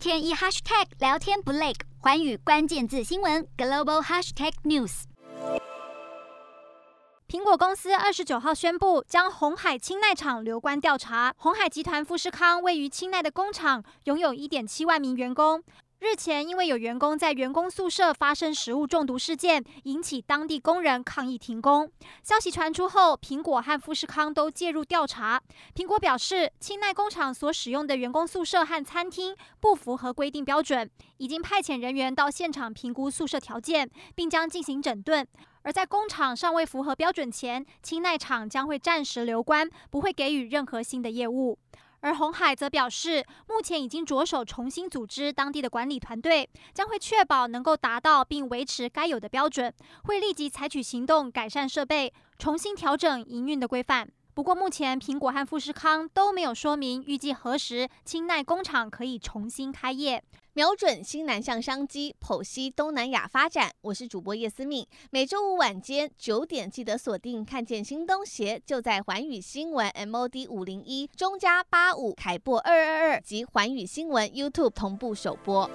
天一 hashtag 聊天不累，寰宇关键字新闻 global hashtag news。苹果公司二十九号宣布，将红海清奈厂留观调查。红海集团富士康位于清奈的工厂，拥有一点七万名员工。日前，因为有员工在员工宿舍发生食物中毒事件，引起当地工人抗议停工。消息传出后，苹果和富士康都介入调查。苹果表示，清奈工厂所使用的员工宿舍和餐厅不符合规定标准，已经派遣人员到现场评估宿舍条件，并将进行整顿。而在工厂尚未符合标准前，清奈厂将会暂时留关，不会给予任何新的业务。而红海则表示，目前已经着手重新组织当地的管理团队，将会确保能够达到并维持该有的标准，会立即采取行动改善设备，重新调整营运的规范。不过，目前苹果和富士康都没有说明预计何时清奈工厂可以重新开业。瞄准新南向商机，剖析东南亚发展。我是主播叶思敏，每周五晚间九点记得锁定，看见新东协就在环宇新闻 MOD 五零一中加八五凯擘二二二及环宇新闻 YouTube 同步首播。